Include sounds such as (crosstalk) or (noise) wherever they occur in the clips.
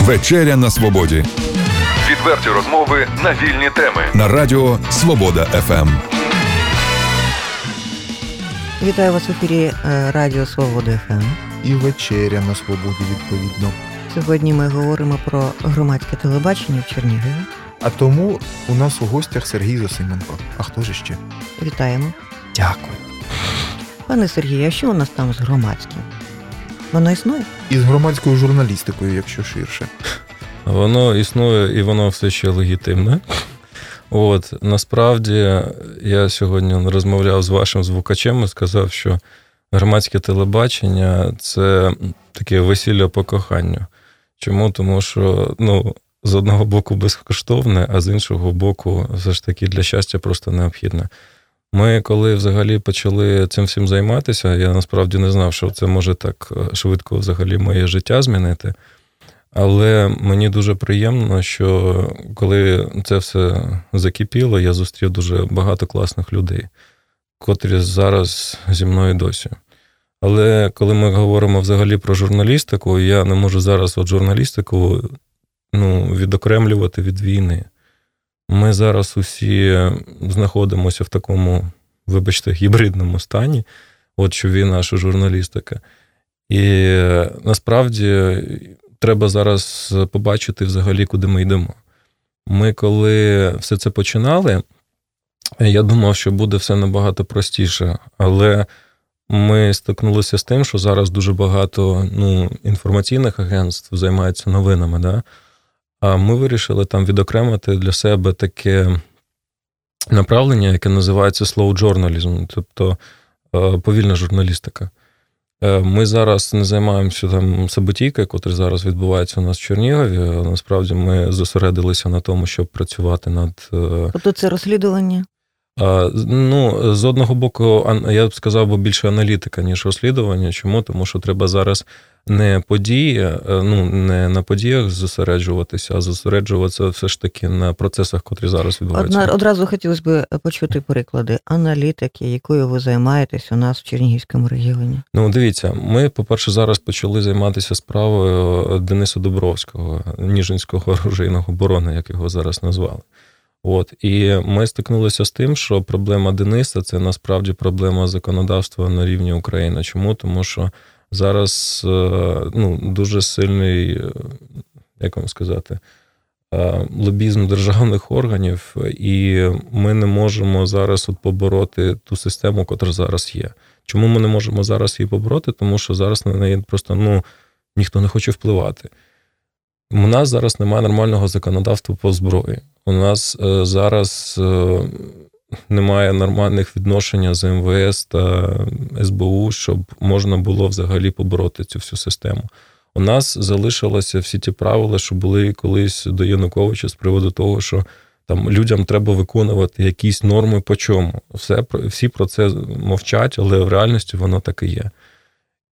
Вечеря на свободі. Відверті розмови на вільні теми на Радіо Свобода ФМ. Вітаю вас в ефірі е, Радіо Свобода ФМ. І вечеря на свободі відповідно. Сьогодні ми говоримо про громадське телебачення в Чернігові. А тому у нас у гостях Сергій Зосименко. А хто ж ще? Вітаємо. Дякую. Пане Сергію, а що у нас там з громадським? Воно існує? І з громадською журналістикою, якщо ширше. Воно існує і воно все ще легітимне. От насправді я сьогодні розмовляв з вашим звукачем і сказав, що громадське телебачення це таке весілля по коханню. Чому? Тому що ну, з одного боку безкоштовне, а з іншого боку, все ж таки для щастя просто необхідне. Ми, коли взагалі почали цим всім займатися, я насправді не знав, що це може так е, швидко взагалі моє життя змінити. Але мені дуже приємно, що коли це все закипіло, я зустрів дуже багато класних людей, котрі зараз зі мною досі. Але коли ми говоримо взагалі про журналістику, я не можу зараз от журналістику ну, відокремлювати від війни. Ми зараз усі знаходимося в такому, вибачте, гібридному стані, от що він наша журналістика. І насправді треба зараз побачити взагалі, куди ми йдемо. Ми, коли все це починали, я думав, що буде все набагато простіше, але ми стикнулися з тим, що зараз дуже багато ну, інформаційних агентств займаються новинами. Да? А ми вирішили там відокремити для себе таке направлення, яке називається slow journalism, тобто е, повільна журналістика. Е, ми зараз не займаємося там саботійкою, котра зараз відбувається у нас в Чернігові. Насправді ми зосередилися на тому, щоб працювати над. Е, тобто це розслідування? Ну, з одного боку, я б сказав, бо більше аналітика, ніж розслідування. Чому? Тому що треба зараз не події, е, ну не на подіях зосереджуватися, а зосереджуватися все ж таки на процесах, котрі зараз відбуваються. Одна, одразу хотілося б почути приклади аналітики, якою ви займаєтесь у нас в Чернігівському регіоні. Ну, дивіться, ми, по-перше, зараз почали займатися справою Дениса Дубровського, Ніжинського (laughs) оружейного оборони, як його зараз назвали. От і ми стикнулися з тим, що проблема Дениса це насправді проблема законодавства на рівні України. Чому? Тому що зараз е, ну, дуже сильний, е, як вам сказати, е, лобізм державних органів, і ми не можемо зараз от побороти ту систему, яка зараз є. Чому ми не можемо зараз її побороти? Тому що зараз на неї просто ну, ніхто не хоче впливати. У нас зараз немає нормального законодавства по зброї. У нас зараз немає нормальних відношень з МВС та СБУ, щоб можна було взагалі побороти цю всю систему. У нас залишилися всі ті правила, що були колись до Януковича з приводу того, що там людям треба виконувати якісь норми по чому. Все, Всі про це мовчать, але в реальності воно так і є.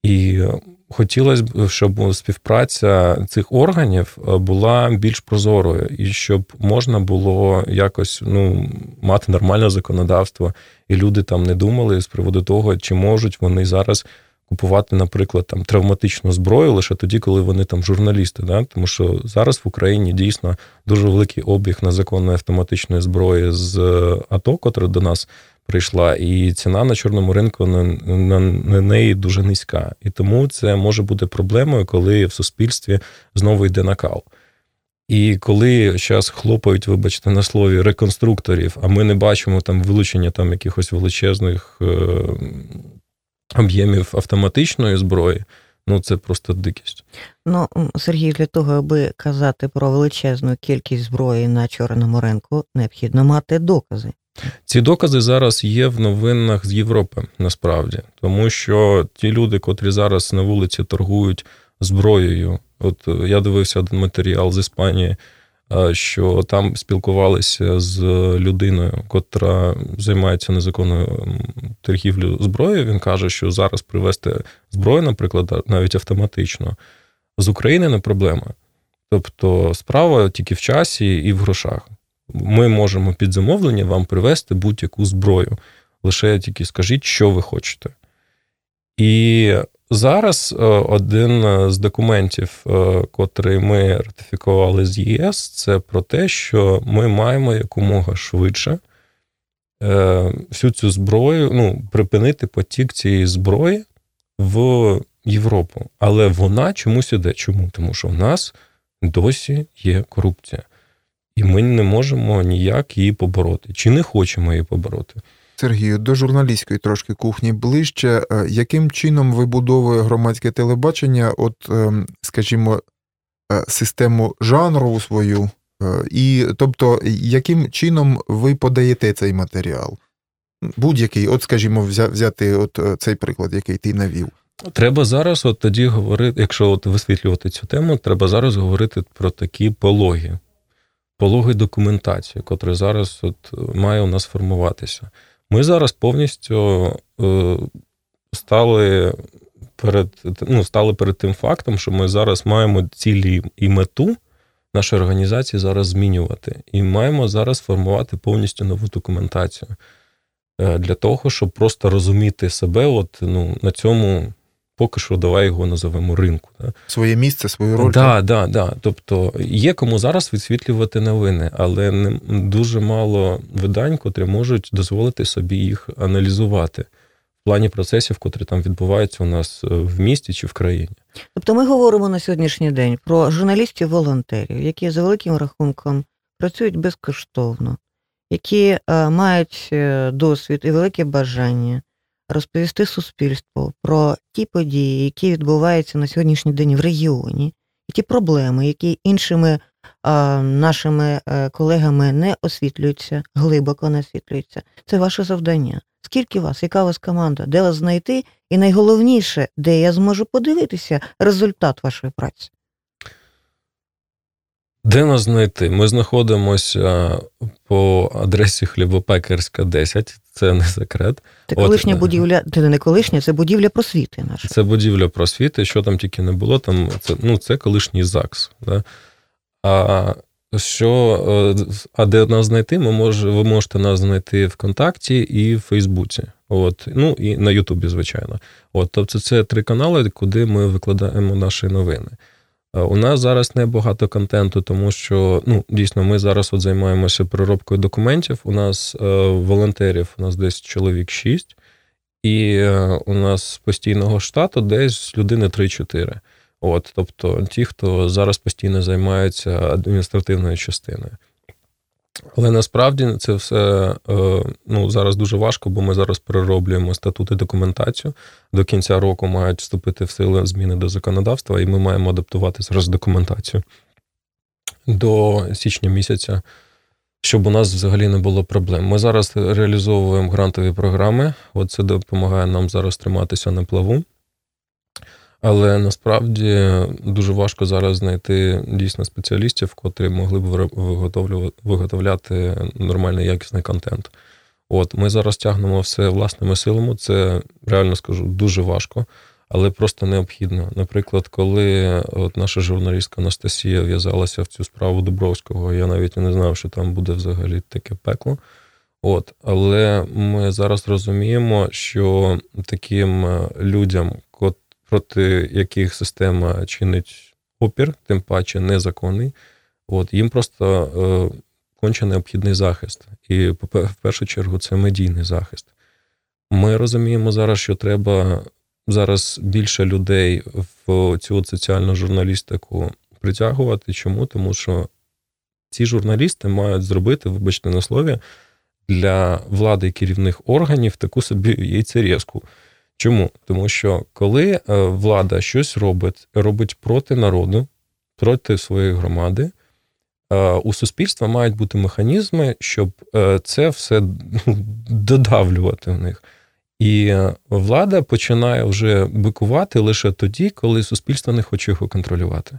І хотілося б, щоб співпраця цих органів е, була більш прозорою, і щоб можна було якось ну, мати нормальне законодавство, і люди там не думали з приводу того, чи можуть вони зараз купувати, наприклад, там травматичну зброю лише тоді, коли вони там журналісти. Да? Тому що зараз в Україні дійсно дуже великий обіг незаконної автоматичної зброї з е, АТО, котра до нас прийшла, і ціна на чорному ринку на, на, на неї дуже низька. І тому це може бути проблемою, коли в суспільстві знову йде накал. І коли зараз хлопають, вибачте, на слові реконструкторів, а ми не бачимо там вилучення там якихось величезних е, об'ємів автоматичної зброї, ну це просто дикість. Ну, Сергій, для того, аби казати про величезну кількість зброї на чорному ринку, необхідно мати докази. Ці докази зараз є в новинах з Європи насправді, тому що ті люди, котрі зараз на вулиці торгують зброєю, от е, я дивився один матеріал з Іспанії, е, що там спілкувалися з людиною, котра займається незаконною торгівлею зброєю. Він каже, що зараз привезти зброю, наприклад, навіть автоматично, з України не проблема. Тобто справа тільки в часі і в грошах ми можемо під замовлення вам привезти будь-яку зброю. Лише тільки скажіть, що ви хочете. І зараз один з документів, котрий ми ратифікували з ЄС, це про те, що ми маємо якомога швидше всю цю зброю, ну, припинити потік цієї зброї в Європу. Але вона чомусь іде. Чому? Тому що в нас досі є корупція. І ми не можемо ніяк її побороти. Чи не хочемо її побороти? Сергію, до журналістської трошки кухні ближче. Е, яким чином вибудовує громадське телебачення, от, ем, скажімо, е, систему жанрову свою? Е, і тобто, яким чином ви подаєте цей матеріал? Будь-який, от, скажімо, взяти от цей приклад, який ти навів. Треба зараз, от тоді говорити, якщо от висвітлювати цю тему, треба зараз говорити про такі пологи, пологи документації, котра зараз от має у нас формуватися. Ми зараз повністю е, стали перед ну, стали перед тим фактом, що ми зараз маємо цілі і мету нашої організації зараз змінювати. І маємо зараз формувати повністю нову документацію е, для того, щоб просто розуміти себе от, ну, на цьому поки що давай його називемо ринку. Да? Своє місце, свою роль. Так, да, да, Тобто є кому зараз висвітлювати новини, але не дуже мало видань, котрі можуть дозволити собі їх аналізувати в плані процесів, котрі там відбуваються у нас е, в місті чи в країні. Тобто ми говоримо на сьогоднішній день про журналістів-волонтерів, які за великим рахунком працюють безкоштовно, які е, мають е, досвід і велике бажання розповісти суспільству про ті події, які відбуваються на сьогоднішній день в регіоні, і ті проблеми, які іншими а, нашими е, колегами не освітлюються, глибоко не освітлюються. Це ваше завдання. Скільки вас, яка у вас команда, де вас знайти? І найголовніше, де я зможу подивитися результат вашої праці. Де нас знайти? Ми знаходимося по адресі Хлібопекарська, 10, це не секрет. Це колишня От, е, будівля, це не колишня, це будівля просвіти. наша. Це будівля просвіти, що там тільки не було, там це ну, це колишній ЗАГС. Да? А що, е, а де нас знайти? Ми мож, ви можете нас знайти ВКонтакті і в Фейсбуці. От, Ну і на Ютубі, звичайно. От, Тобто, це три канали, куди ми викладаємо наші новини. Е, у нас зараз небагато контенту, тому що ну дійсно ми зараз от займаємося переробкою документів. У нас е, волонтерів, у нас десь чоловік 6, і е, у нас постійного штату десь людини 3-4. От, тобто ті, хто зараз постійно займаються адміністративною частиною. Але насправді це все е, ну, зараз дуже важко, бо ми зараз перероблюємо статути документацію. До кінця року мають вступити в силу зміни до законодавства, і ми маємо адаптувати зараз документацію до січня місяця, щоб у нас взагалі не було проблем. Ми зараз реалізовуємо грантові програми. От це допомагає нам зараз триматися на плаву. Але насправді дуже важко зараз знайти дійсно спеціалістів, котрі могли б виготовляти нормальний якісний контент. От ми зараз тягнемо все власними силами. Це реально скажу дуже важко, але просто необхідно. Наприклад, коли от наша журналістка Анастасія в'язалася в цю справу Дубровського, я навіть не знав, що там буде взагалі таке пекло. От, але ми зараз розуміємо, що таким людям, проти яких система чинить опір, тим паче незаконний, от їм просто е, конче необхідний захист. І в першу чергу це медійний захист. Ми розуміємо зараз, що треба зараз більше людей в цю соціальну журналістику притягувати. Чому? Тому що ці журналісти мають зробити, вибачте на слові, для влади керівних органів таку собі яйцерезку. Чому? Тому що коли е, влада щось робить, робить проти народу, проти своєї громади, е, у суспільства мають бути механізми, щоб е, це все (laughs) додавлювати в них. І влада починає вже бикувати лише тоді, коли суспільство не хоче його контролювати.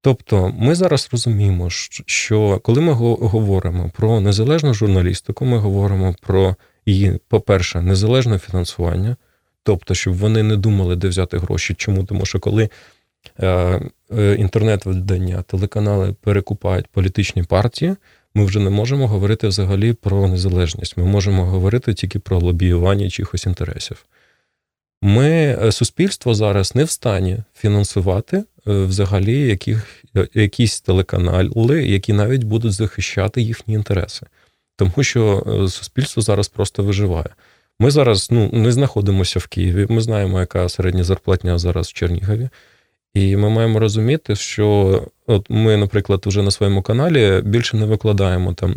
Тобто ми зараз розуміємо, що коли ми говоримо про незалежну журналістику, ми говоримо про її, по-перше, незалежне фінансування. Тобто, щоб вони не думали, де взяти гроші. Чому? Тому що коли е, е, інтернет-видання, телеканали перекупають політичні партії, ми вже не можемо говорити взагалі про незалежність. Ми можемо говорити тільки про лобіювання чихось інтересів. Ми е, суспільство зараз не в стані фінансувати е, взагалі яких, якісь телеканали, які навіть будуть захищати їхні інтереси, тому що суспільство зараз просто виживає. Ми зараз ну, не знаходимося в Києві. Ми знаємо, яка середня зарплатня зараз в Чернігові. І ми маємо розуміти, що от ми, наприклад, вже на своєму каналі більше не викладаємо там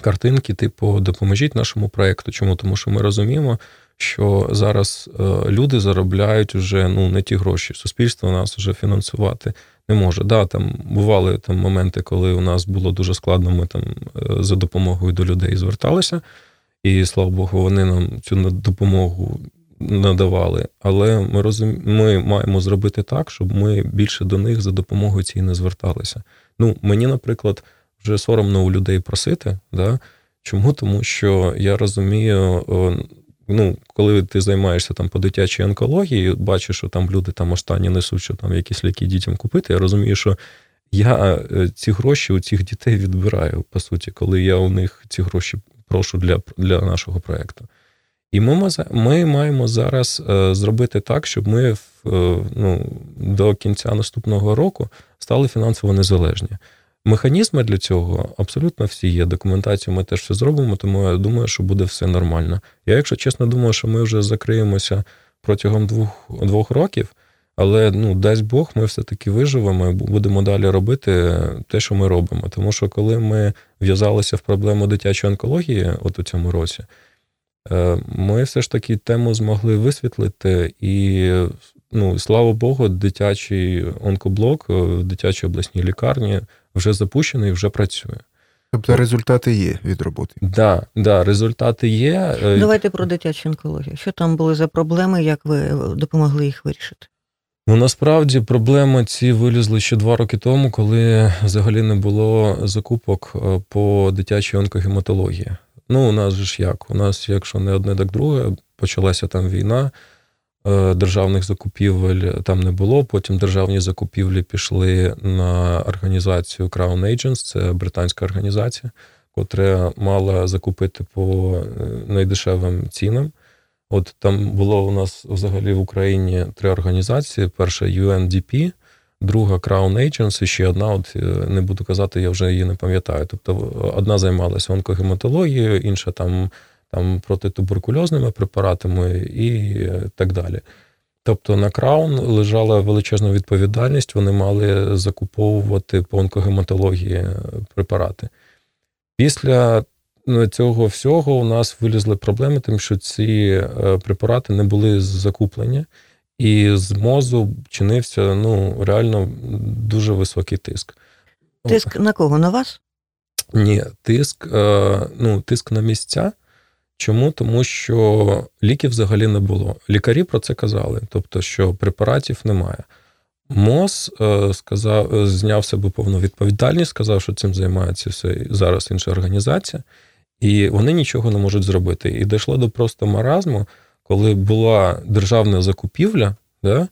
картинки, типу, допоможіть нашому проєкту. Чому? Тому що ми розуміємо, що зараз е, люди заробляють вже ну, не ті гроші. Суспільство нас вже фінансувати не може. Да, там бували там моменти, коли у нас було дуже складно, ми там е, за допомогою до людей зверталися. І слава Богу, вони нам цю допомогу надавали. Але ми розум... ми маємо зробити так, щоб ми більше до них за допомогою цієї не зверталися. Ну, мені, наприклад, вже соромно у людей просити. Да? Чому? Тому що я розумію, ну, коли ти займаєшся там по дитячій онкології, бачиш, що там люди там останні несуть, що там якісь ліки дітям купити. Я розумію, що я е, ці гроші у цих дітей відбираю, по суті, коли я у них ці гроші прошу для для нашого проєкту. І ми ми маємо зараз е, зробити так, щоб ми е, ну, до кінця наступного року стали фінансово незалежні. Механізми для цього абсолютно всі є. Документацію ми теж все зробимо, тому я думаю, що буде все нормально. Я, якщо чесно, думаю, що ми вже закриємося протягом двох двох років, але ну, дасть Бог, ми все-таки виживемо і будемо далі робити те, що ми робимо. Тому що коли ми в'язалися в проблему дитячої онкології, от у цьому році, е, ми все ж таки тему змогли висвітлити і. Ну, слава Богу, дитячий онкоблок в дитячій обласній лікарні вже запущений, вже працює. Тобто результати є від роботи? Так, да, да, результати є. Е, Давайте про дитячу онкологію. Що там були за проблеми, як ви допомогли їх вирішити? Ну насправді проблеми ці вилізли ще два роки тому, коли взагалі не було закупок е, по дитячій онкогематології. Ну, у нас ж як? У нас, якщо не одне, так друге, почалася там війна. Е, державних закупівель там не було. Потім державні закупівлі пішли на організацію Crown Agents, це британська організація, котра мала закупити по е, найдешевим цінам. От там було у нас взагалі в Україні три організації: перша UNDP, друга Crown Agents і ще одна, от е, не буду казати, я вже її не пам'ятаю. Тобто одна займалася онкогематологією, інша там там протитуберкульозними препаратами і так далі. Тобто на краун лежала величезна відповідальність, вони мали закуповувати по онкогематології препарати. Після цього всього у нас вилізли проблеми, тим, що ці е, препарати не були закуплені, і з мозу чинився ну, реально дуже високий тиск. Тиск на кого? На вас? Ні, тиск, е, ну, тиск на місця. Чому? Тому що ліків взагалі не було. Лікарі про це казали, тобто, що препаратів немає. МОЗ е, сказав, зняв себе повну відповідальність, сказав, що цим займається все зараз інша організація, і вони нічого не можуть зробити. І дійшло до просто маразму, коли була державна закупівля, да,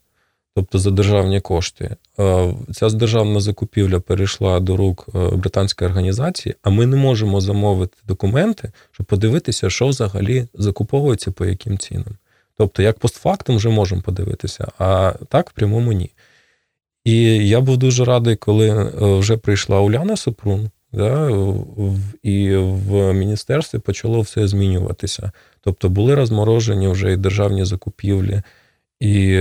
тобто за державні кошти. Е, ця державна закупівля перейшла до рук е, британської організації, а ми не можемо замовити документи, щоб подивитися, що взагалі закуповується по яким цінам. Тобто, як постфактум вже можемо подивитися, а так в прямому ні. І я був дуже радий, коли е, вже прийшла Уляна Супрун, да, і в міністерстві почало все змінюватися. Тобто були розморожені вже і державні закупівлі, і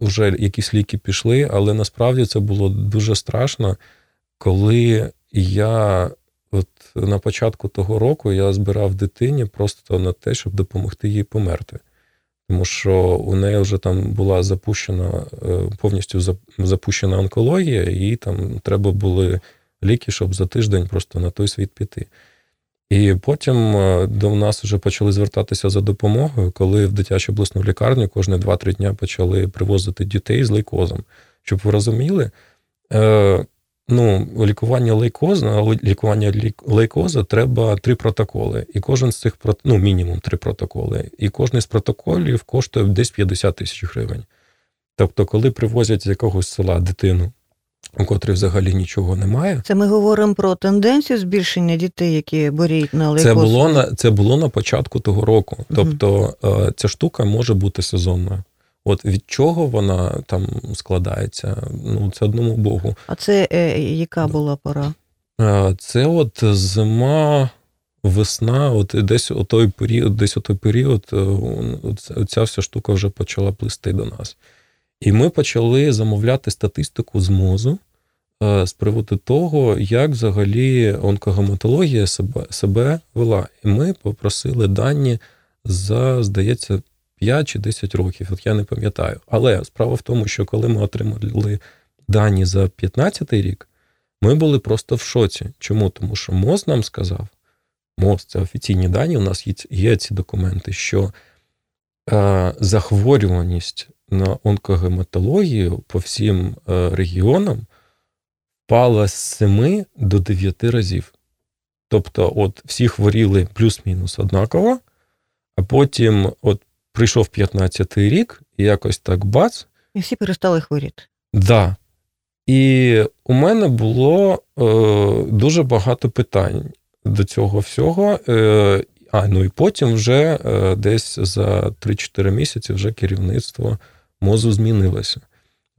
вже якісь ліки пішли, але насправді це було дуже страшно, коли я от на початку того року я збирав дитині просто на те, щоб допомогти їй померти. Тому що у неї вже там була запущена е, повністю запущена онкологія, і там треба були ліки, щоб за тиждень просто на той світ піти. І потім е, до нас вже почали звертатися за допомогою, коли в дитячу обласну лікарню кожні 2-3 дня почали привозити дітей з лейкозом. Щоб ви розуміли, е, ну, лікування лейкоза, лікування лейкоза треба три протоколи. І кожен з цих ну, мінімум три протоколи. І кожен з протоколів коштує десь 50 тисяч гривень. Тобто, коли привозять з якогось села дитину у котрій взагалі нічого немає. Це ми говоримо про тенденцію збільшення дітей, які боріють на лейкоз? Це було на це було на початку того року. Тобто е, ця штука може бути сезонною. От від чого вона там складається? Ну це одному Богу. А це е, яка була пора? Е, це от зима, весна, от десь у той період, десь у той період, е, ця вся штука вже почала плисти до нас. І ми почали замовляти статистику з мозу е, з приводу того, як взагалі онкогематологія себе себе вела. І ми попросили дані за, здається, 5 чи 10 років, от я не пам'ятаю. Але справа в тому, що коли ми отримали дані за 15 рік, ми були просто в шоці. Чому? Тому що МОЗ нам сказав, МОЗ це офіційні дані, у нас є, ці документи, що е, захворюваність на онкогематологію по всім е, регіонам впала з 7 до 9 разів. Тобто, от всі хворіли плюс-мінус однаково, а потім от прийшов 15-й рік, і якось так бац. І всі перестали хворіти. Да. І у мене було е, дуже багато питань до цього всього. Е, А ну і потім вже е, десь за 3-4 місяці вже керівництво мозу змінилося.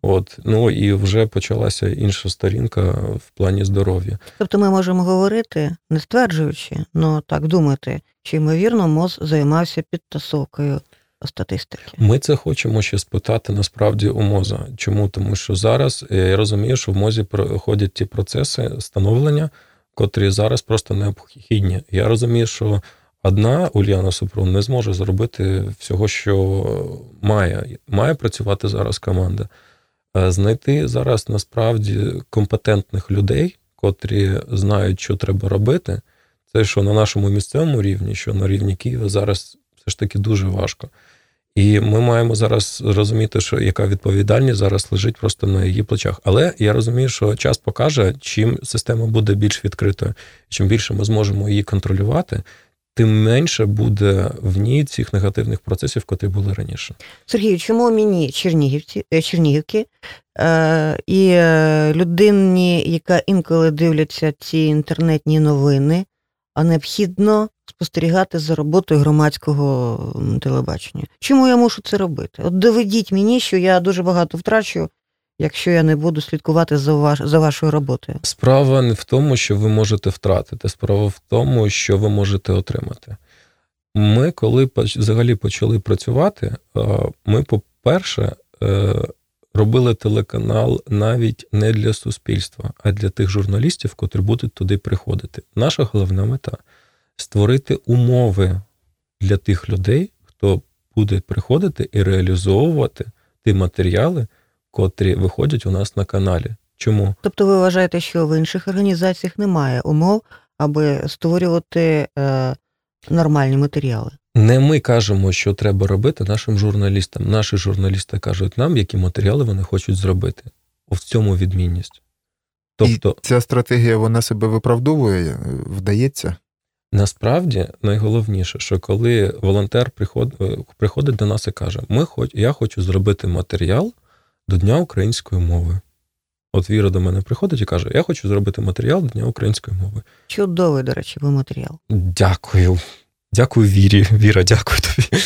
От, ну і вже почалася інша сторінка в плані здоров'я. Тобто ми можемо говорити, не стверджуючи, але так думати, чи ймовірно МОЗ займався підтасовкою статистики. Ми це хочемо ще спитати насправді у моза. Чому? Тому що зараз е, я розумію, що в мозі проходять ті процеси становлення, котрі зараз просто необхідні. Я розумію, що одна Ульяна Супрун не зможе зробити всього, що має. Має працювати зараз команда. Е, знайти зараз насправді компетентних людей, котрі знають, що треба робити. Це що на нашому місцевому рівні, що на рівні Києва зараз все ж таки дуже важко. І ми маємо зараз розуміти, що яка відповідальність зараз лежить просто на її плечах. Але я розумію, що час покаже, чим система буде більш відкритою, чим більше ми зможемо її контролювати, тим менше буде в ній цих негативних процесів, котрі були раніше. Сергію, чому мені Чернігівці, е, Чернігівки е, і е, людині, яка інколи дивляться ці інтернетні новини, а необхідно спостерігати за роботою громадського телебачення. Чому я мушу це робити? От доведіть мені, що я дуже багато втрачу, якщо я не буду слідкувати за ваш, за вашою роботою. Справа не в тому, що ви можете втратити, справа в тому, що ви можете отримати. Ми, коли взагалі почали працювати, ми, по-перше, е, робили телеканал навіть не для суспільства, а для тих журналістів, котрі будуть туди приходити. Наша головна мета створити умови для тих людей, хто буде приходити і реалізовувати ті матеріали, котрі виходять у нас на каналі. Чому? Тобто ви вважаєте, що в інших організаціях немає умов, аби створювати е, нормальні матеріали? Не ми кажемо, що треба робити нашим журналістам. Наші журналісти кажуть нам, які матеріали вони хочуть зробити. В цьому відмінність. Тобто, І ця стратегія вона себе виправдовує, вдається? Насправді найголовніше, що коли волонтер приходить приходить до нас і каже: Ми хоч, я хочу зробити матеріал до Дня української мови. От Віра до мене приходить і каже: Я хочу зробити матеріал до Дня української мови. Чудовий, до речі, ви матеріал. Дякую. Дякую, Вірі. Віра, дякую тобі.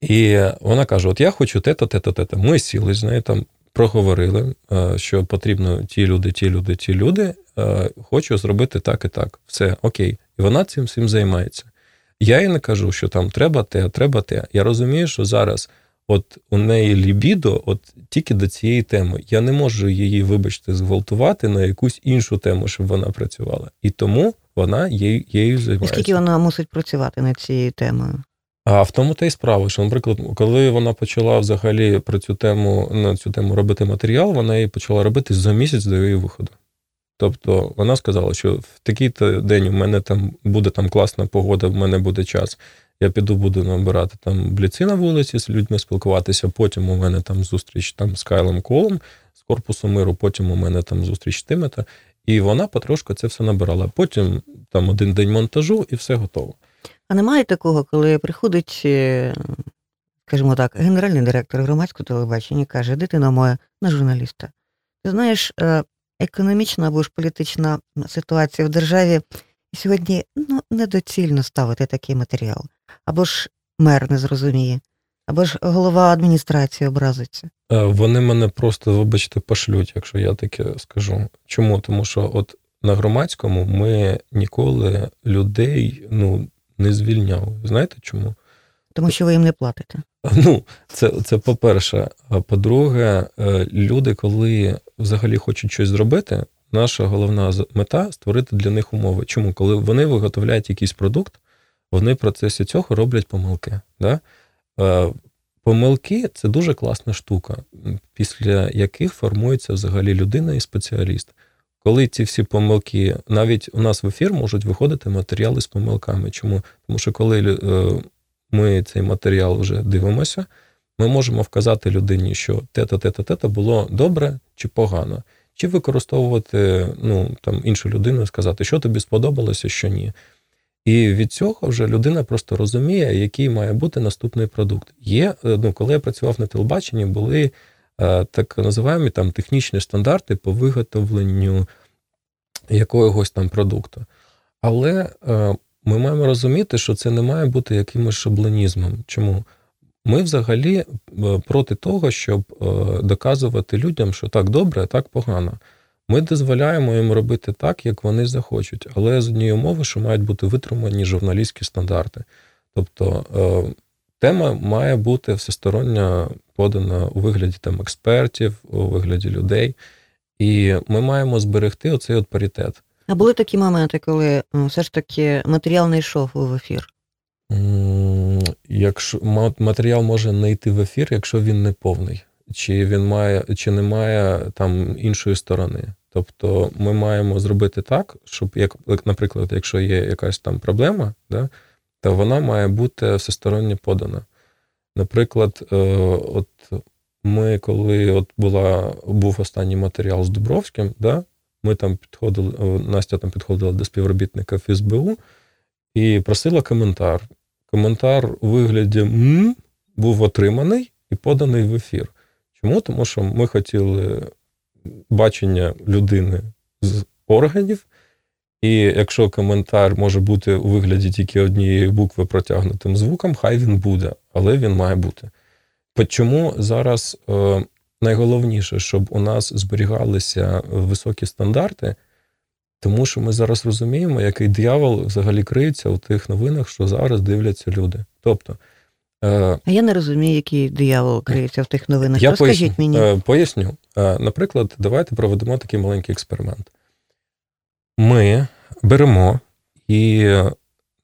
І вона каже: От я хочу те-то, те-то, те-то. Ми сіли з нею там, проговорили, е, що потрібно ті люди, ті люди, ті люди. Е, хочу зробити так і так. Все окей. І вона цим всім займається. Я їй не кажу, що там треба те, треба те. Я розумію, що зараз от у неї лібідо, от тільки до цієї теми. Я не можу її, вибачте, зґвалтувати на якусь іншу тему, щоб вона працювала. І тому вона її, її займається. Скільки вона мусить працювати над цією темою? А в тому та й справа, що, наприклад, коли вона почала взагалі про цю тему на цю тему робити матеріал, вона її почала робити за місяць до її виходу. Тобто вона сказала, що в такий-то день у мене там буде там класна погода, в мене буде час. Я піду буду набирати там бліці на вулиці з людьми спілкуватися. Потім у мене там зустріч там з Кайлом Колом з корпусу миру. Потім у мене там зустріч Тимета. І вона потрошку це все набирала. Потім там один день монтажу і все готово. А немає такого, коли приходить, е, скажімо так, генеральний директор громадського телебачення каже: дитина моя на журналіста. Ти знаєш, е, економічна або ж політична ситуація в державі сьогодні ну, недоцільно ставити такий матеріал. Або ж мер не зрозуміє, або ж голова адміністрації образиться. Е, Вони мене просто, вибачте, пошлють, якщо я таке скажу. Чому? Тому що от на громадському ми ніколи людей ну, не звільняли. Знаєте чому? Тому що ви їм не платите. Ну, це, це по-перше. А по-друге, е, люди, коли взагалі хочуть щось зробити, наша головна мета створити для них умови. Чому? Коли вони виготовляють якийсь продукт, вони в процесі цього роблять помилки. Да? Е, Помилки це дуже класна штука, після яких формується взагалі людина і спеціаліст. Коли ці всі помилки, навіть у нас в ефір можуть виходити матеріали з помилками. Чому? Тому що коли е, ми цей матеріал вже дивимося, ми можемо вказати людині, що те-то, те-то, було добре чи погано. Чи використовувати ну, там, іншу людину і сказати, що тобі сподобалося, що ні. І від цього вже людина просто розуміє, який має бути наступний продукт. Є, е, ну, коли я працював на телебаченні, були е, так називаємо там технічні стандарти по виготовленню якогось там продукту. Але е, ми маємо розуміти, що це не має бути якимось шаблонізмом. Чому? Ми взагалі проти того, щоб доказувати людям, що так добре, а так погано. Ми дозволяємо їм робити так, як вони захочуть, але з однієї умови, що мають бути витримані журналістські стандарти. Тобто е, тема має бути всесторонньо подана у вигляді там експертів, у вигляді людей, і ми маємо зберегти оцей от паритет. А були такі моменти, коли все ж таки матеріал не йшов в ефір. Якщо ма- матеріал може не йти в ефір, якщо він не повний, чи він має, чи немає там іншої сторони. Тобто ми маємо зробити так, щоб як, наприклад, якщо є якась там проблема, да, то вона має бути всесторонньо подана. Наприклад, е, от ми, коли от була, був останній матеріал з Дубровським, да, ми там підходили, Настя там підходила до співробітника ФСБУ і просила коментар. Коментар у вигляді м був отриманий і поданий в ефір. Чому? Тому що ми хотіли бачення людини з органів, і якщо коментар може бути у вигляді тільки однієї букви протягнутим звуком, хай він буде, але він має бути. Чому зараз е, найголовніше, щоб у нас зберігалися високі стандарти, тому що ми зараз розуміємо, який диявол взагалі криється у тих новинах, що зараз дивляться люди. Тобто, А я не розумію, який диявол криється в тих новинах. я Розкажіть поясню, мені. е, поясню. Е, Наприклад, давайте проведемо такий маленький експеримент. Ми беремо і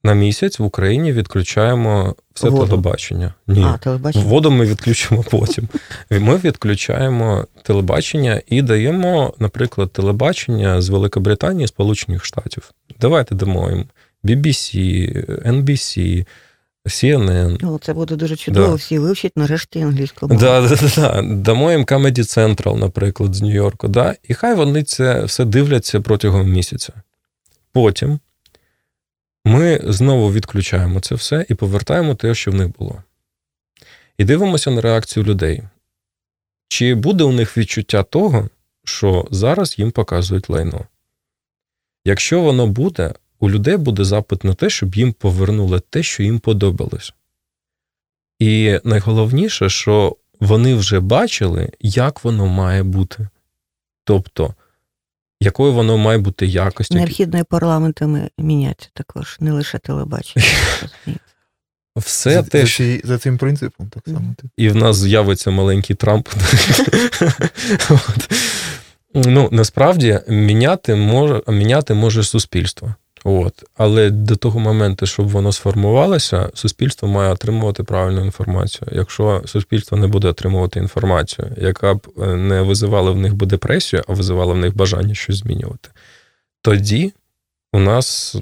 на місяць в Україні відключаємо все Воду. телебачення. Ні. А, телебачення. Воду ми відключимо (laughs) потім. Ми відключаємо телебачення і даємо, наприклад, телебачення з Великобританії, Сполучених Штатів. Давайте дамо їм BBC, NBC, CNN. Ну, це буде дуже чудово, Да. всі вивчать нарешті англійську мову. Да, да, да, да. Дамо їм Comedy Central, наприклад, з Нью-Йорку. Да? І хай вони це все дивляться протягом місяця. Потім ми знову відключаємо це все і повертаємо те, що в них було. І дивимося на реакцію людей. Чи буде у них відчуття того, що зараз їм показують лайно? Якщо воно буде, у людей буде запит на те, щоб їм повернули те, що їм подобалось. І найголовніше, що вони вже бачили, як воно має бути. Тобто, якою воно має бути якості. Необхідно і парламентами мінятися також, не лише телебачення. (laughs) Все за, те, за, що- за цим принципом, так само. ти. і в нас з'явиться маленький Трамп. (laughs) Ну, насправді міняти може, міняти може суспільство. От. Але до того моменту, щоб воно сформувалося, суспільство має отримувати правильну інформацію. Якщо суспільство не буде отримувати інформацію, яка б е, не визивала в них би депресію, а визивала в них бажання щось змінювати, тоді у нас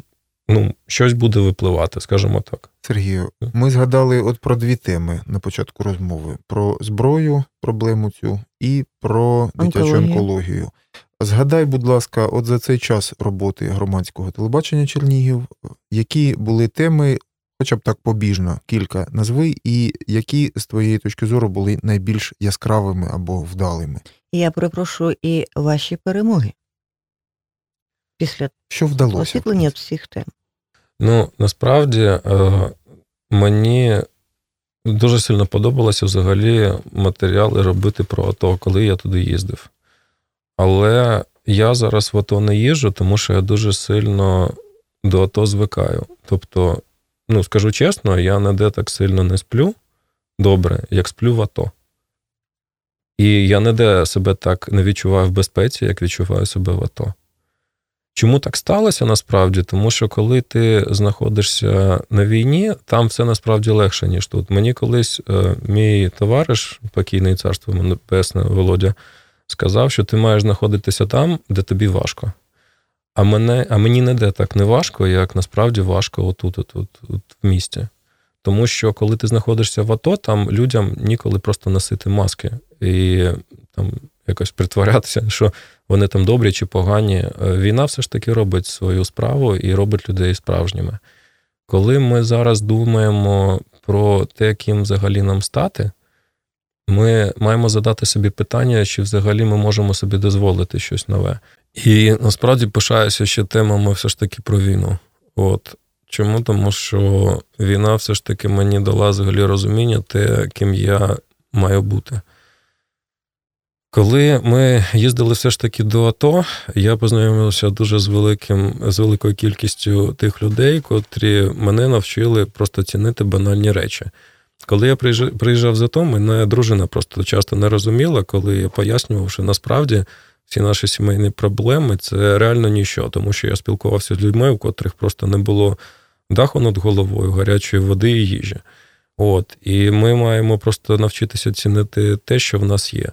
ну, щось буде випливати, скажімо так. Сергію, ми згадали от про дві теми на початку розмови: про зброю, проблему цю, і про дитячу Онкологію. онкологію. Згадай, будь ласка, от за цей час роботи громадського телебачення Чернігів, які були теми, хоча б так побіжно, кілька назви, і які з твоєї точки зору були найбільш яскравими або вдалими. Я перепрошую і ваші перемоги після Що вдалося? освітлення всіх тем. Ну, насправді е, мені дуже сильно подобалося взагалі матеріали робити про АТО, коли я туди їздив. Але я зараз в АТО не їжджу, тому що я дуже сильно до АТО звикаю. Тобто, ну, скажу чесно, я ніде так сильно не сплю добре, як сплю в АТО. І я ніде себе так не відчуваю в безпеці, як відчуваю себе в АТО. Чому так сталося насправді? Тому що коли ти знаходишся на війні, там все насправді легше, ніж тут. Мені колись е, мій товариш, покійний царство небесне Володя, сказав, що ти маєш знаходитися там, де тобі важко. А мене, а мені не де так не важко, як насправді важко отут, отут, от в місті. Тому що коли ти знаходишся в АТО, там людям ніколи просто носити маски і там якось притворятися, (laughs) що вони там добрі чи погані. Е, Війна все ж таки робить свою справу і робить людей справжніми. Коли ми зараз думаємо про те, ким взагалі нам стати, ми маємо задати собі питання, чи взагалі ми можемо собі дозволити щось нове. І насправді пишаюся ще темами все ж таки про війну. От. Чому? Тому що війна все ж таки мені дала взагалі розуміння те, ким я маю бути. Коли ми їздили все ж таки до АТО, я познайомився дуже з великим, з великою кількістю тих людей, котрі мене навчили просто цінити банальні речі. Коли я приїжджав за то, мене дружина просто часто не розуміла, коли я пояснював, що насправді всі наші сімейні проблеми це реально ніщо, тому що я спілкувався з людьми, у котрих просто не було даху над головою, гарячої води і їжі. От, І ми маємо просто навчитися цінити те, що в нас є.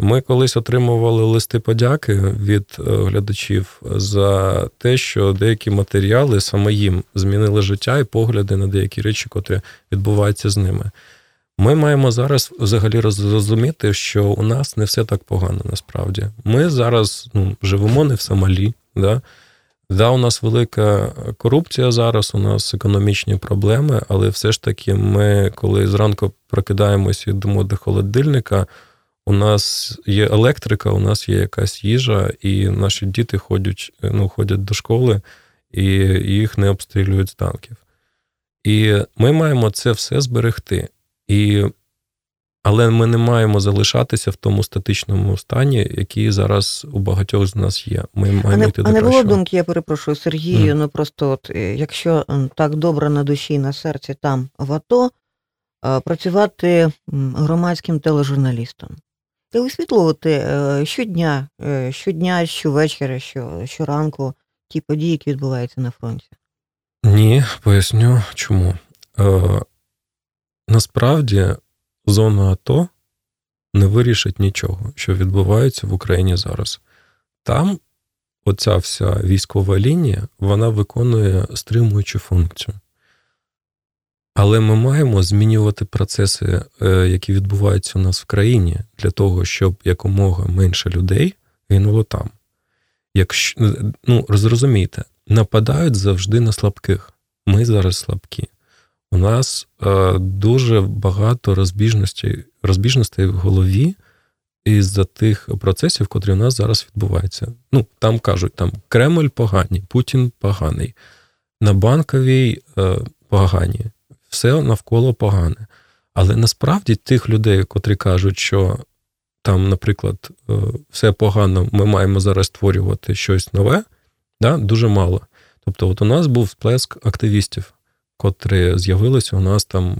Ми колись отримували листи подяки від е, глядачів за те, що деякі матеріали саме їм змінили життя і погляди на деякі речі, котрі відбуваються з ними. Ми маємо зараз взагалі зрозуміти, що у нас не все так погано насправді. Ми зараз ну, живемо не в Сомалі. Да? Да, у нас велика корупція зараз, у нас економічні проблеми, але все ж таки, ми, коли зранку прокидаємося і йдемо до холодильника, у нас є електрика, у нас є якась їжа, і наші діти ходять ну, ходять до школи, і їх не обстрілюють з танків. І ми маємо це все зберегти. І... Але ми не маємо залишатися в тому статичному стані, який зараз у багатьох з нас є. Ми маємо а не, йти до А не було думки, я перепрошую, Сергію, mm. ну просто от е, якщо так добре на душі і на серці там в АТО, працювати громадським тележурналістом. І висвітлювати е, щодня, е, щодня, щовечора, що, щоранку ті події, які відбуваються на фронті. Ні, поясню чому. Е, Насправді зона АТО не вирішить нічого, що відбувається в Україні зараз. Там оця вся військова лінія вона виконує стримуючу функцію. Але ми маємо змінювати процеси, е, які відбуваються у нас в країні, для того, щоб якомога менше людей гинуло там. Якщо ну зрозумійте, нападають завжди на слабких. Ми зараз слабкі. У нас е, дуже багато розбіжностей розбіжностей в голові із-за тих процесів, котрі у нас зараз відбуваються. Ну, там кажуть, там Кремль поганий, Путін поганий, на банковій е, погані все навколо погане. Але насправді тих людей, котрі кажуть, що там, наприклад, е, все погано, ми маємо зараз створювати щось нове, да, дуже мало. Тобто, от у нас був сплеск активістів, котрі з'явилися у нас там,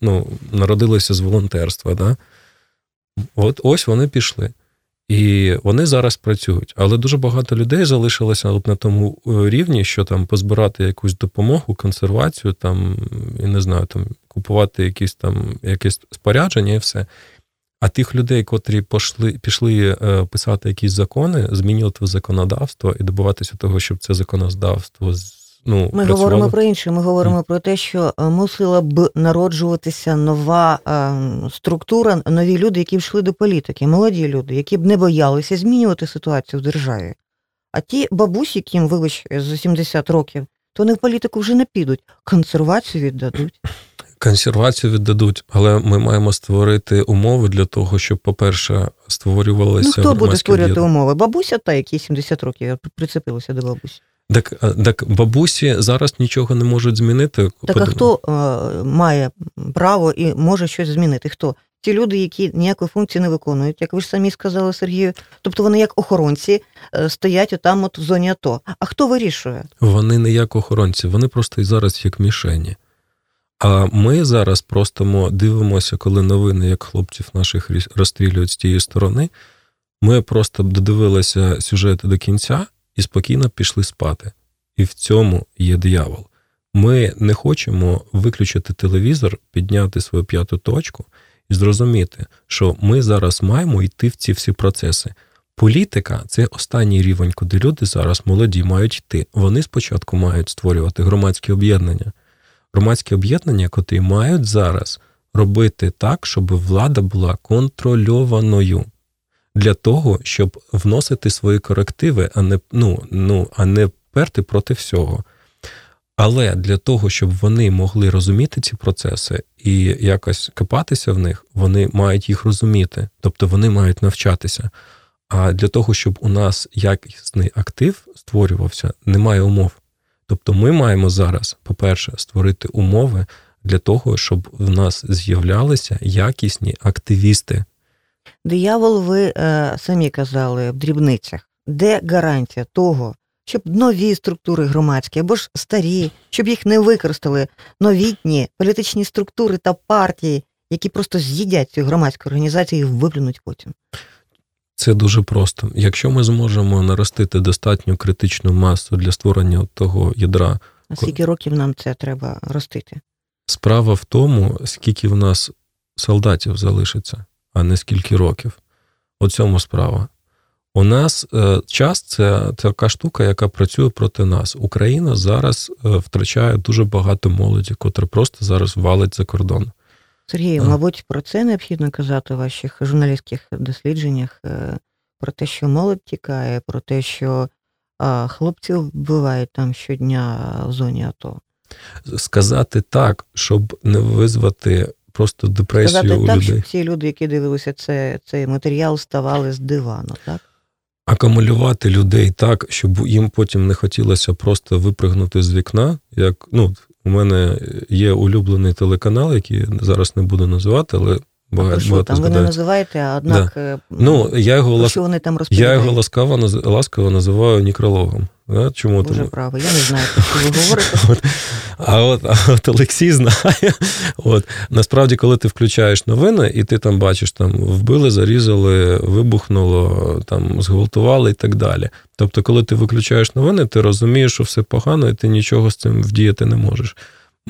ну, народилися з волонтерства. Да? От ось вони пішли. І вони зараз працюють. Але дуже багато людей залишилося на тому е, рівні, що там позбирати якусь допомогу, консервацію, там, і не знаю, там купувати якісь там якесь спорядження і все. А тих людей, котрі пішли пішли е, писати якісь закони, змінювати законодавство і добуватися того, щоб це законодавство ну, Ми працювало. говоримо про інше. Ми говоримо mm. про те, що е, мусила б народжуватися нова е, структура, нові люди, які б йшли до політики, молоді люди, які б не боялися змінювати ситуацію в державі. А ті бабусі, яким, вибач, за 70 років, то вони в політику вже не підуть, консервацію віддадуть. Консервацію віддадуть, але ми маємо створити умови для того, щоб, по-перше, створювалися. Ну, хто буде створювати об'єднання. умови? Бабуся та, якій 70 років, я прицепилася до бабусі. Так, так бабусі зараз нічого не можуть змінити. Так а хто е, має право і може щось змінити? Хто? Ті люди, які ніякої функції не виконують, як ви ж самі сказали, Сергію. Тобто вони як охоронці е, стоять отам от в зоні АТО. А хто вирішує? Вони не як охоронці, вони просто і зараз як мішені. А ми зараз просто дивимося, коли новини, як хлопців наших розстрілюють з тієї сторони. Ми просто додивилися сюжети до кінця і спокійно пішли спати. І в цьому є диявол. Ми не хочемо виключити телевізор, підняти свою п'яту точку і зрозуміти, що ми зараз маємо йти в ці всі процеси. Політика це останній рівень, куди люди зараз молоді мають йти. Вони спочатку мають створювати громадські об'єднання. Громадські об'єднання, котрі мають зараз робити так, щоб влада була контрольованою для того, щоб вносити свої корективи, а не, ну, ну, а не перти проти всього. Але для того, щоб вони могли розуміти ці процеси і якось копатися в них, вони мають їх розуміти, тобто вони мають навчатися. А для того, щоб у нас якісний актив створювався, немає умов. Тобто ми маємо зараз, по-перше, створити умови для того, щоб в нас з'являлися якісні активісти. Диявол, ви е, самі казали в дрібницях. Де гарантія того, щоб нові структури громадські або ж старі, щоб їх не використали новітні політичні структури та партії, які просто з'їдять цю громадську організацію і виплюнуть потім? Це дуже просто. Якщо ми зможемо наростити достатню критичну масу для створення того ядра, А скільки років нам це треба ростити? справа в тому, скільки в нас солдатів залишиться, а не скільки років. У цьому справа. У нас е, час це така штука, яка працює проти нас. Україна зараз е, втрачає дуже багато молоді, котра просто зараз валить за кордон. Сергію, мабуть, про це необхідно казати у ваших журналістських дослідженнях, е, про те, що молодь тікає, про те, що хлопців вбивають там щодня в зоні АТО. Сказати так, щоб не визвати просто депресію Сказати у так, людей. щоб ці люди, які дивилися це, цей матеріал, ставали з дивану, так? акумулювати людей так, щоб їм потім не хотілося просто випригнути з вікна. Як ну, у мене є улюблений телеканал, який зараз не буду називати, але А багато, про що багато там ви не називаєте, а однак е, Ну, я його, про лас... що вони там я його ласкаво, ласково називаю нікрологом. Да? Чому Боже тому? правий, я не знаю, про що ви говорите. (laughs) А от, а от Олексій знає. От насправді, коли ти включаєш новини, і ти там бачиш, там вбили, зарізали, вибухнуло, там зґвалтували і так далі. Тобто, коли ти виключаєш новини, ти розумієш, що все погано, і ти нічого з цим вдіяти не можеш.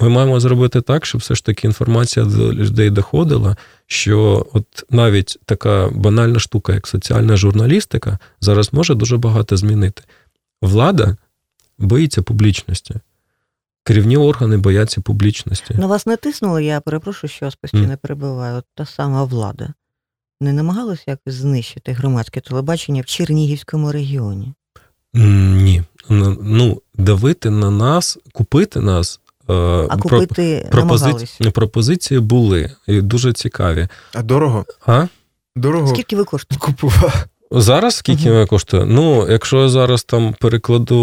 Ми маємо зробити так, щоб все ж таки інформація до людей доходила, що от навіть така банальна штука, як соціальна журналістика, зараз може дуже багато змінити. Влада боїться публічності. Керівні органи бояться публічності. На вас не тиснуло, я перепрошую, що вас постійно перебиваю. От та сама влада. Не намагалася якось знищити громадське телебачення в Чернігівському регіоні? М, Ні. Ну, Ну, давити на нас, купити нас. Е, А купити пропозиції, пропозиції були і дуже цікаві. А дорого? А? Дорого Скільки ви коштуєте? купував. Зараз скільки вона коштує? Ну, якщо я зараз там перекладу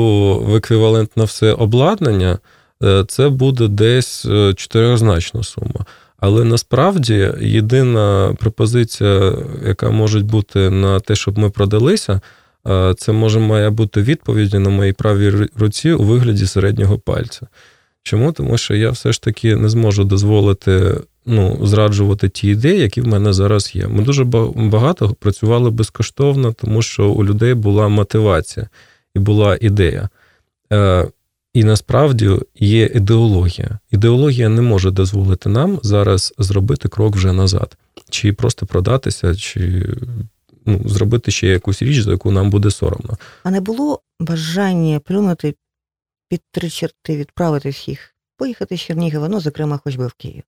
в еквівалент на все обладнання, е, це буде десь е, чотирьохзначна сума. Але насправді єдина пропозиція, яка може бути на те, щоб ми продалися, це може має бути відповіддю на моїй правій руці у вигляді середнього пальця. Чому? Тому що я все ж таки не зможу дозволити ну, зраджувати ті ідеї, які в мене зараз є. Ми дуже багато працювали безкоштовно, тому що у людей була мотивація і була ідея. Е, і насправді є ідеологія. Ідеологія не може дозволити нам зараз зробити крок вже назад, чи просто продатися, чи ну, зробити ще якусь річ, за яку нам буде соромно. А не було бажання плюнути під три черти, відправити всіх, поїхати з Чернігова, ну, зокрема, хоч би в Київ.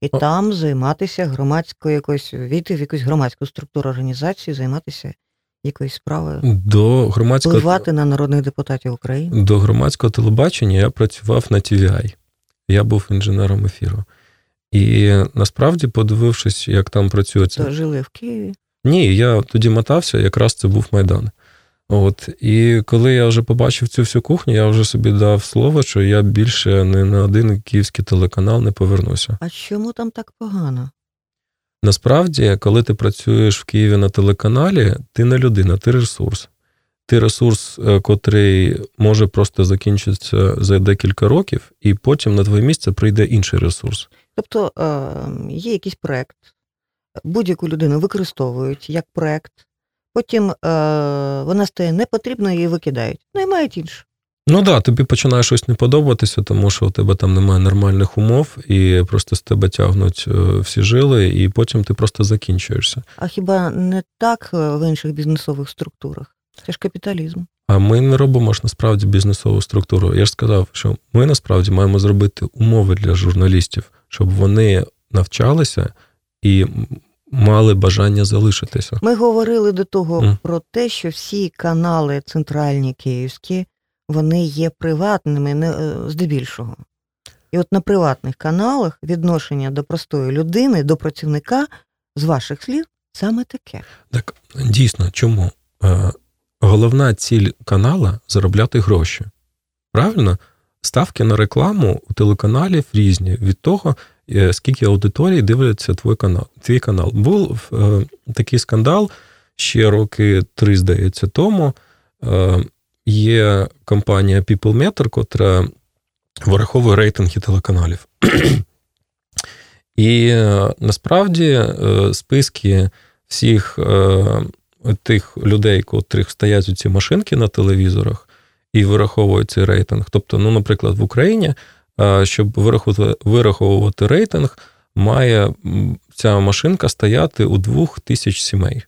І О. там займатися громадською якоюсь, війти в якусь громадську структуру організації, займатися якоюсь справою, До громадського впливати на народних депутатів України. До громадського телебачення я працював на TVI. Я був інженером ефіру. І насправді, подивившись, як там працює це. Жили в Києві. Ні, я тоді мотався, якраз це був Майдан. От, І коли я вже побачив цю всю кухню, я вже собі дав слово, що я більше не на один київський телеканал не повернуся. А чому там так погано? Насправді, коли ти працюєш в Києві на телеканалі, ти не людина, ти ресурс. Ти ресурс, е, котрий може просто закінчитися за декілька років, і потім на твоє місце прийде інший ресурс. Тобто е, є якийсь проект, будь-яку людину використовують як проект, потім е, вона стає непотрібною і викидають. Наймають іншу. Ну так, да, тобі починає щось не подобатися, тому що у тебе там немає нормальних умов, і просто з тебе тягнуть е, всі жили, і потім ти просто закінчуєшся. А хіба не так в інших бізнесових структурах? Це ж капіталізм. А ми не робимо ж насправді бізнесову структуру. Я ж сказав, що ми насправді маємо зробити умови для журналістів, щоб вони навчалися і мали бажання залишитися. Ми говорили до того Mm. про те, що всі канали центральні київські, вони є приватними, не е, здебільшого. І от на приватних каналах відношення до простої людини, до працівника, з ваших слів, саме таке. Так дійсно, чому? Е, Головна ціль канала заробляти гроші. Правильно? Ставки на рекламу у телеканалів різні від того, скільки аудиторії дивляться твій канал. Твій канал. Був е, такий скандал ще роки три, здається, тому. Е, є компанія PeopleMeter, котра вираховує рейтинги телеканалів. (clears throat) І е, насправді е, списки всіх е, тих людей, котрих стоять у ці машинки на телевізорах і вираховують цей рейтинг. Тобто, ну, наприклад, в Україні, щоб вирахувати, вираховувати рейтинг, має ця машинка стояти у двох тисяч сімей,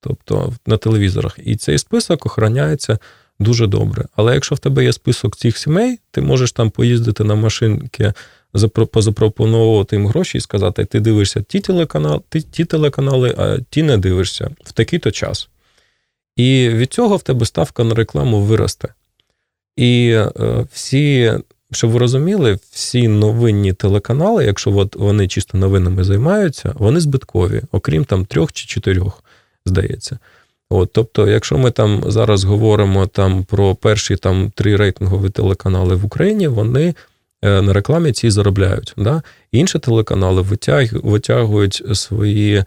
тобто на телевізорах. І цей список охороняється дуже добре. Але якщо в тебе є список цих сімей, ти можеш там поїздити на машинки, позапропонувати їм гроші і сказати: ти дивишся ті телеканали, ті, ті телеканали, а ті не дивишся в такий-то час. І від цього в тебе ставка на рекламу виросте. І е, всі, щоб ви розуміли, всі новинні телеканали, якщо от вони чисто новинами займаються, вони збиткові, окрім там трьох чи чотирьох, здається. От, Тобто, якщо ми там зараз говоримо там про перші там три рейтингові телеканали в Україні, вони е, на рекламі цій заробляють. Да? Інші телеканали витягують свої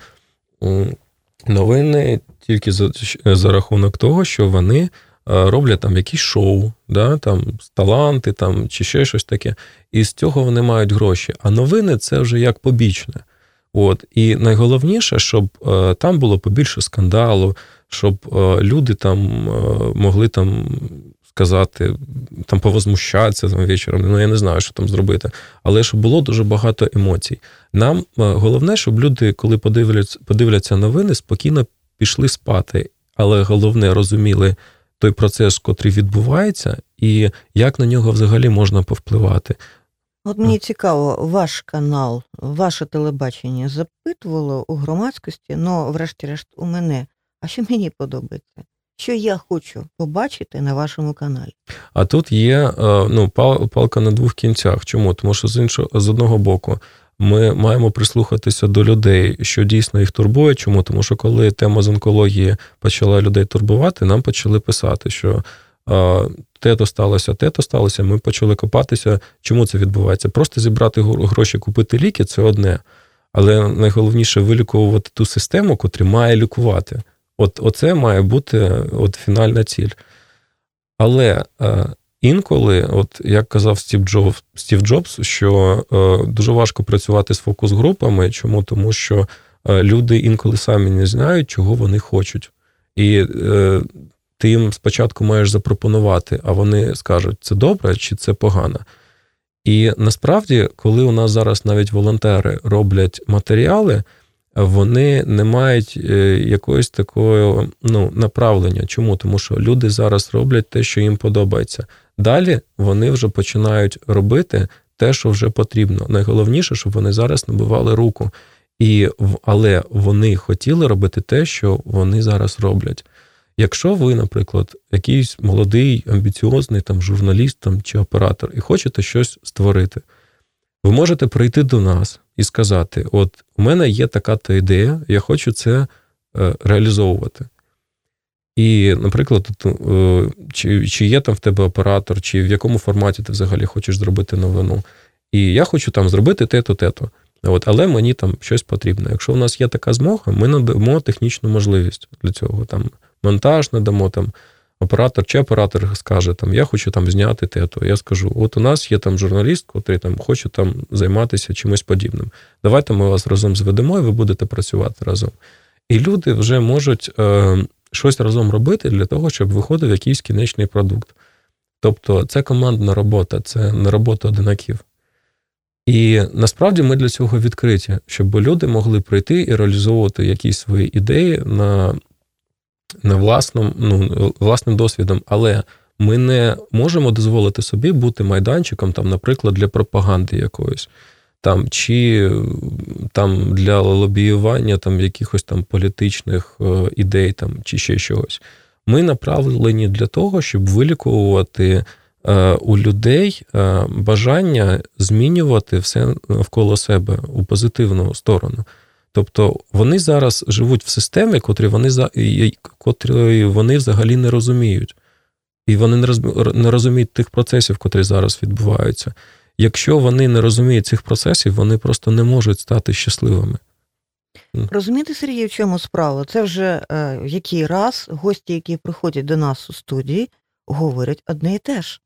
новини тільки за, за рахунок того, що вони е, роблять там якісь шоу, да, там таланти там, чи ще щось таке. І з цього вони мають гроші. А новини це вже як побічне. От. І найголовніше, щоб е, там було побільше скандалу, щоб е, люди там могли там сказати, там повозмущатися там вечором. Ну я не знаю, що там зробити. Але щоб було дуже багато емоцій. Нам головне, щоб люди, коли подивляться, подивляться новини, спокійно пішли спати, але головне розуміли той процес, котрий відбувається, і як на нього взагалі можна повпливати. От мені цікаво, ваш канал, ваше телебачення запитувало у громадськості, ну, врешті-решт, у мене, а що мені подобається? Що я хочу побачити на вашому каналі? А тут є ну, палка на двох кінцях. Чому? Тому що з іншого з одного боку ми маємо прислухатися до людей, що дійсно їх турбує. Чому? Тому що коли тема з онкології почала людей турбувати, нам почали писати, що те-то сталося, те-то сталося. Ми почали копатися. Чому це відбувається? Просто зібрати гроші, купити ліки це одне. Але найголовніше вилікувати ту систему, котра має лікувати. От Оце має бути от фінальна ціль. Але Інколи, от як казав Стів Джобс, Стів Джобс, що е, дуже важко працювати з фокус-групами. Чому? Тому що е, люди інколи самі не знають, чого вони хочуть. І е, ти їм спочатку маєш запропонувати, а вони скажуть, це добре чи це погано. І насправді, коли у нас зараз навіть волонтери роблять матеріали, вони не мають е, якогось такого ну, направлення. Чому? Тому що люди зараз роблять те, що їм подобається. Далі вони вже починають робити те, що вже потрібно. Найголовніше, щоб вони зараз набивали руку. І, Але вони хотіли робити те, що вони зараз роблять. Якщо ви, наприклад, якийсь молодий, амбіціозний там журналіст там, чи оператор, і хочете щось створити, Ви можете прийти до нас і сказати: от у мене є така то ідея, я хочу це е, реалізовувати. І, наприклад, е, чи чи є там в тебе оператор, чи в якому форматі ти взагалі хочеш зробити новину. І я хочу там зробити те-то, те-то. От, Але мені там щось потрібно. Якщо в нас є така змога, ми надамо технічну можливість для цього. Там Монтаж надамо, там оператор чи оператор скаже, там, я хочу там зняти те-то. Я скажу: от у нас є там журналіст, який там хоче там займатися чимось подібним. Давайте ми вас разом зведемо, і ви будете працювати разом. І люди вже можуть е, щось разом робити для того, щоб виходив якийсь кінечний продукт. Тобто це командна робота, це не робота одинаків. І насправді ми для цього відкриті, щоб люди могли прийти і реалізовувати якісь свої ідеї на на власним, ну, власним досвідом. Але ми не можемо дозволити собі бути майданчиком, там, наприклад, для пропаганди якоїсь, там, чи там, для лобіювання там, якихось там політичних е, ідей, там, чи ще чогось. Ми направлені для того, щоб вилікувати. Е, у людей е, бажання змінювати все навколо себе у позитивну сторону. Тобто вони зараз живуть в системі, котрі вони котрі вони взагалі не розуміють. І вони не розуміють тих процесів, котрі зараз відбуваються. Якщо вони не розуміють цих процесів, вони просто не можуть стати щасливими. Розумієте, Сергій, в чому справа? Це вже е, який раз гості, які приходять до нас у студії, говорять одне і те ж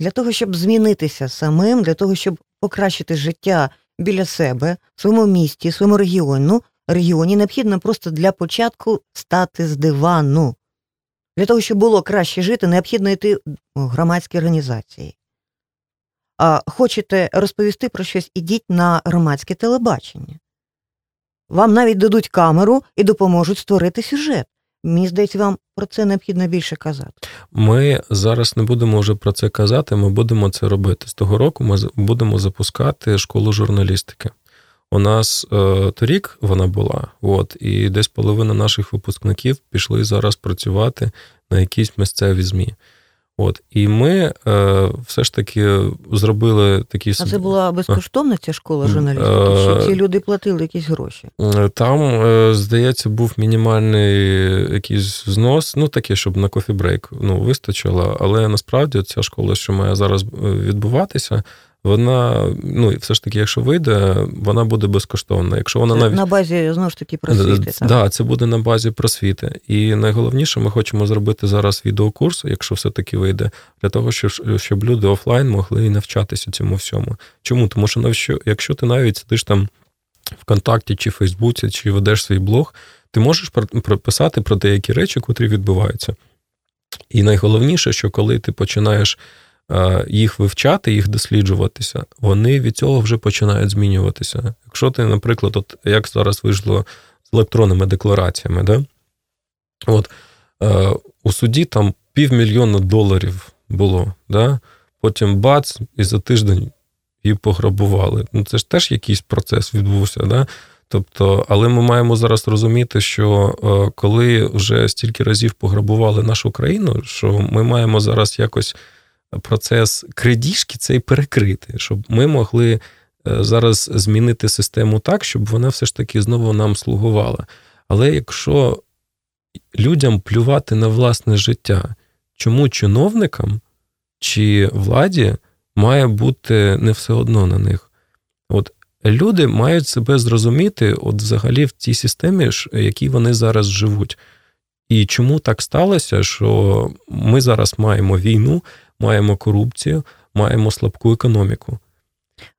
для того, щоб змінитися самим, для того, щоб покращити життя біля себе, в своєму місті, в своєму регіону, регіоні, необхідно просто для початку стати з дивану. Для того, щоб було краще жити, необхідно йти в громадські організації. А Хочете розповісти про щось, ідіть на громадське телебачення. Вам навіть дадуть камеру і допоможуть створити сюжет. Мені здається, вам про це необхідно більше казати. Ми зараз не будемо вже про це казати, ми будемо це робити. З того року ми будемо запускати школу журналістики. У нас е, торік вона була, от, і десь половина наших випускників пішли зараз працювати на якісь місцеві ЗМІ. От і ми е, все ж таки зробили такі А це була безкоштовна ця школа журналістики? Чи ці люди платили якісь гроші? Там, е, здається, був мінімальний якийсь взнос, ну таке, щоб на coffee break ну, вистачило. Але насправді ця школа, що має зараз е, відбуватися, вона, ну все ж таки, якщо вийде, вона буде безкоштовна. Якщо вона це навіть на базі знову ж таки просвіти. Так, да, це буде на базі просвіти. І найголовніше, ми хочемо зробити зараз відеокурс, якщо все-таки вийде, для того, щоб щоб люди офлайн могли навчатися цьому всьому. Чому? Тому що якщо ти навіть сидиш там ВКонтакті чи Фейсбуці, чи ведеш свій блог, ти можеш прописати про деякі речі, котрі відбуваються. І найголовніше, що коли ти починаєш. Е, їх вивчати, їх досліджуватися, вони від цього вже починають змінюватися. Якщо ти, наприклад, от як зараз вийшло з електронними деклараціями, да? от е, у суді там півмільйона доларів було, да? потім бац, і за тиждень її пограбували. Ну, Це ж теж якийсь процес відбувся. Да? Тобто, але ми маємо зараз розуміти, що е, коли вже стільки разів пограбували нашу країну, що ми маємо зараз якось процес крадіжки цей перекрити, щоб ми могли е, зараз змінити систему так, щоб вона все ж таки знову нам слугувала. Але якщо людям плювати на власне життя, чому чиновникам чи владі має бути не все одно на них? От люди мають себе зрозуміти, от взагалі в тій системі, в якій вони зараз живуть. І чому так сталося, що ми зараз маємо війну, маємо корупцію, маємо слабку економіку.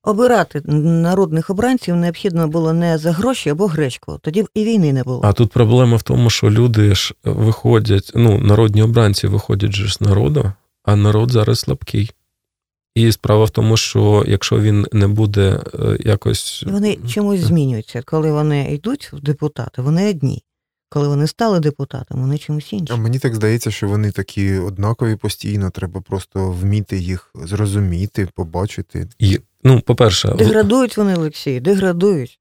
Обирати народних обранців необхідно було не за гроші або гречку, тоді б і війни не було. А тут проблема в тому, що люди ж виходять, ну, народні обранці виходять же з народу, а народ зараз слабкий. І справа в тому, що якщо він не буде е, якось. Вони чомусь змінюються. Коли вони йдуть в депутати, вони одні коли вони стали депутатами, вони чимось іншим. А мені так здається, що вони такі однакові постійно, треба просто вміти їх зрозуміти, побачити. І, Ну, по-перше, деградують вони, Олексій, деградують.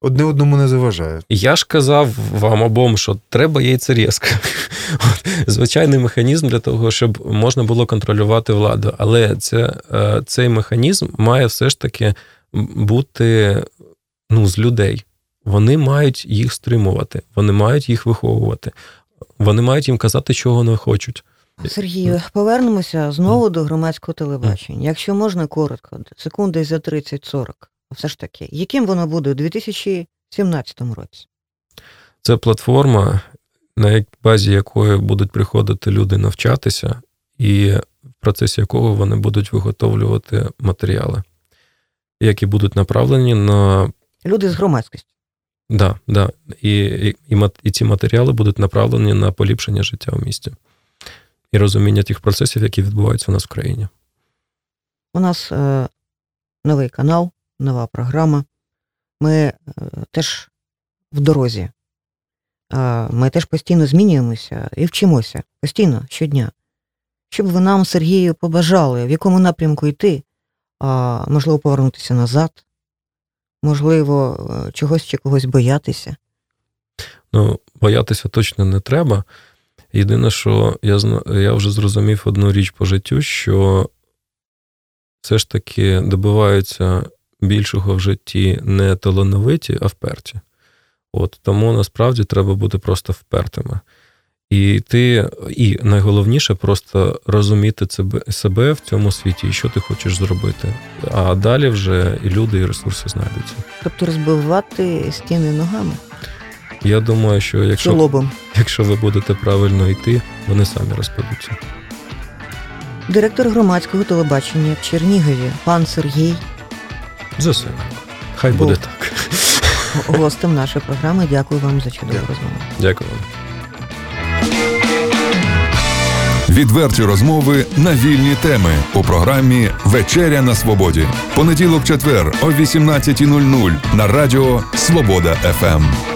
Одне одному не заважає. Я ж казав вам обом, що треба яйцерізка. (laughs) Звичайний механізм для того, щоб можна було контролювати владу. Але це, е, цей механізм має все ж таки бути ну, з людей. Вони мають їх стримувати, вони мають їх виховувати, вони мають їм казати, чого вони хочуть. Сергію, повернемося знову до громадського телебачення. Якщо можна коротко, секунди за 30-40, все ж таки, яким воно буде у 2017 році? Це платформа, на базі якої будуть приходити люди навчатися, і в процесі якого вони будуть виготовлювати матеріали, які будуть направлені на люди з громадськості. Да, да. І, і, і ці матеріали будуть направлені на поліпшення життя в місті і розуміння тих процесів, які відбуваються у нас в країні. У нас е, новий канал, нова програма. Ми е, теж в дорозі. Е, ми теж постійно змінюємося і вчимося постійно щодня. Щоб ви нам, Сергію, побажали, в якому напрямку йти, а можливо, повернутися назад, можливо, е, чогось чи когось боятися. Ну, боятися точно не треба. Єдине, що я я вже зрозумів одну річ по життю, що все ж таки добиваються більшого в житті не талановиті, а вперті. От Тому насправді треба бути просто впертими. І ти, і найголовніше просто розуміти себе в цьому світі, і що ти хочеш зробити. А далі вже і люди, і ресурси знайдуться. Тобто розбивати стіни ногами. Я думаю, що якщо лобом. якщо ви будете правильно йти, вони самі розпадуться. Директор громадського телебачення в Чернігові, пан Сергій. Засилок. Хай Був буде так. Гостем нашої програми. Дякую вам за чудову розмову. Дякую вам. Відверті розмови на вільні теми у програмі Вечеря на Свободі. Понеділок, четвер о 18.00 на радіо Свобода ФМ.